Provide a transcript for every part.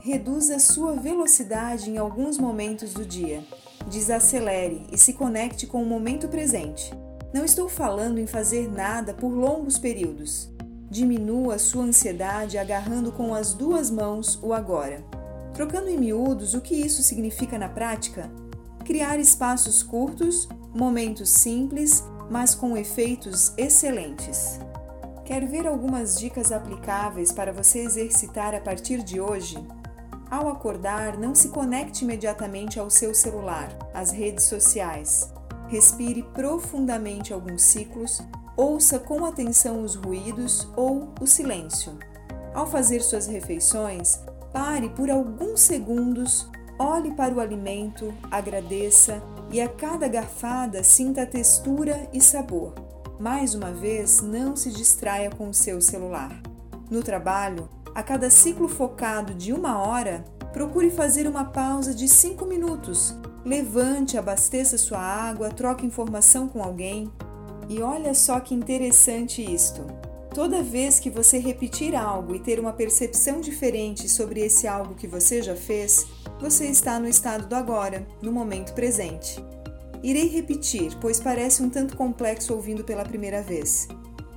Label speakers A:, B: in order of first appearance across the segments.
A: reduza sua velocidade em alguns momentos do dia. Desacelere e se conecte com o momento presente. Não estou falando em fazer nada por longos períodos. Diminua sua ansiedade agarrando com as duas mãos o agora. Trocando em miúdos, o que isso significa na prática? Criar espaços curtos, momentos simples, mas com efeitos excelentes. Quer ver algumas dicas aplicáveis para você exercitar a partir de hoje? Ao acordar, não se conecte imediatamente ao seu celular, às redes sociais. Respire profundamente alguns ciclos, ouça com atenção os ruídos ou o silêncio. Ao fazer suas refeições, pare por alguns segundos, olhe para o alimento, agradeça e a cada garfada sinta a textura e sabor. Mais uma vez, não se distraia com o seu celular. No trabalho, a cada ciclo focado de uma hora, procure fazer uma pausa de cinco minutos. Levante, abasteça sua água, troque informação com alguém. E olha só que interessante isto. Toda vez que você repetir algo e ter uma percepção diferente sobre esse algo que você já fez, você está no estado do agora, no momento presente. Irei repetir, pois parece um tanto complexo ouvindo pela primeira vez.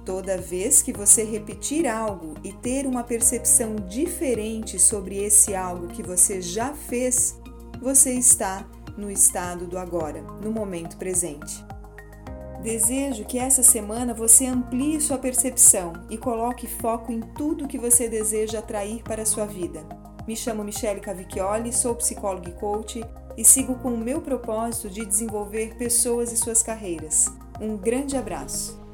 A: Toda vez que você repetir algo e ter uma percepção diferente sobre esse algo que você já fez, você está no estado do agora, no momento presente. Desejo que essa semana você amplie sua percepção e coloque foco em tudo que você deseja atrair para a sua vida. Me chamo Michele Cavicchioli, sou psicóloga e coach e sigo com o meu propósito de desenvolver pessoas e suas carreiras. Um grande abraço!